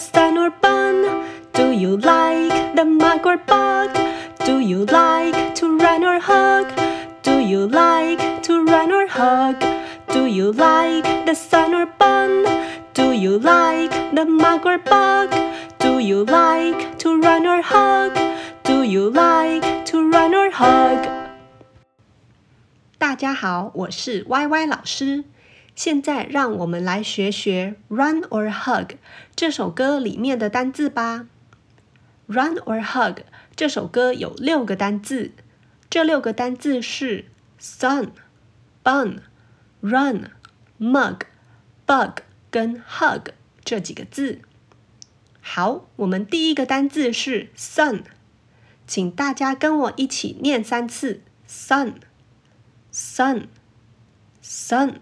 sun or bun? Do you like the mug or bug? Do you like to run or hug? Do you like to run or hug? Do you like the sun or bun? Do you like the mug or bug? Do you like to run or hug? Do you like to run or hug? 大家好，我是 Y Y 老师。 现在让我们来学学《Run or Hug》这首歌里面的单字吧。《Run or Hug》这首歌有六个单字，这六个单字是 sun、bun、run、mug、bug 跟 hug 这几个字。好，我们第一个单字是 sun，请大家跟我一起念三次 sun、sun、sun。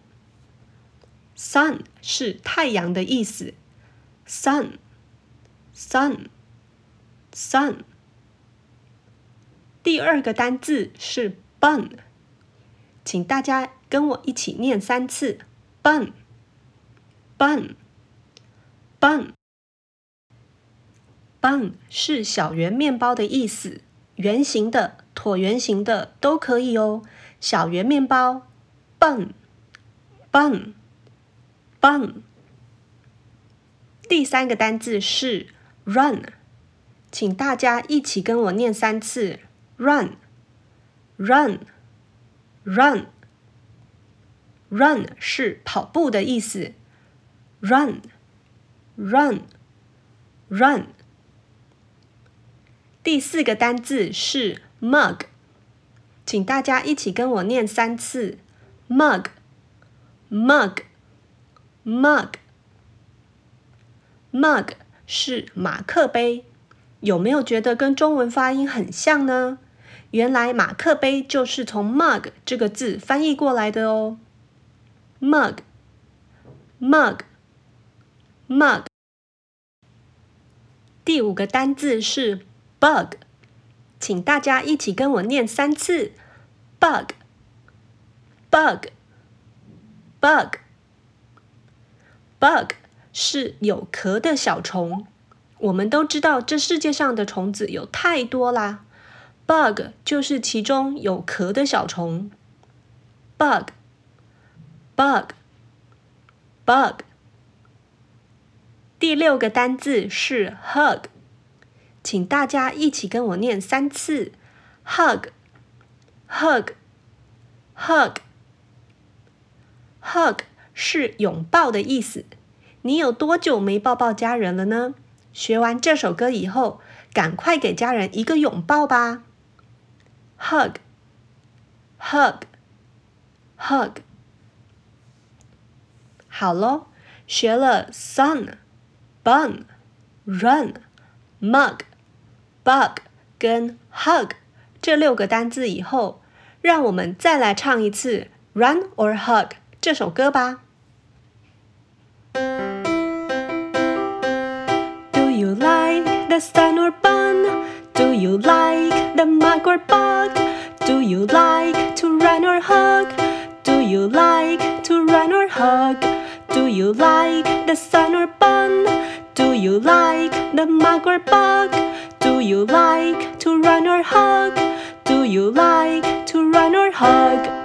Sun 是太阳的意思，sun，sun，sun。第二个单字是 bun，请大家跟我一起念三次，bun，bun，bun，bun 是小圆面包的意思，圆形的、椭圆形的都可以哦。小圆面包，bun，bun。bun。第三个单字是 run，请大家一起跟我念三次 run，run，run，run 是跑步的意思，run，run，run。第四个单字是 mug，请大家一起跟我念三次。Mug，mug Mug，Mug 是马克杯，有没有觉得跟中文发音很像呢？原来马克杯就是从 mug 这个字翻译过来的哦。Mug，mug，mug。第五个单字是 bug，请大家一起跟我念三次。：Bug，Bug，Bug Bug 是有壳的小虫，我们都知道这世界上的虫子有太多啦，Bug 就是其中有壳的小虫。Bug，bug，bug。第六个单字是 hug，请大家一起跟我念三次：hug，hug，hug，hug。是拥抱的意思。你有多久没抱抱家人了呢？学完这首歌以后，赶快给家人一个拥抱吧。Hug，hug，hug。好喽，学了 sun、bun、run、mug、bug 跟 hug 这六个单字以后，让我们再来唱一次《Run or Hug》这首歌吧。Sun or bun? Do you like the mug or bug? Do you like to run or hug? Do you like to run or hug? Do you like the sun or bun? Do you like the mug or bug? Do you like to run or hug? Do you like to run or hug?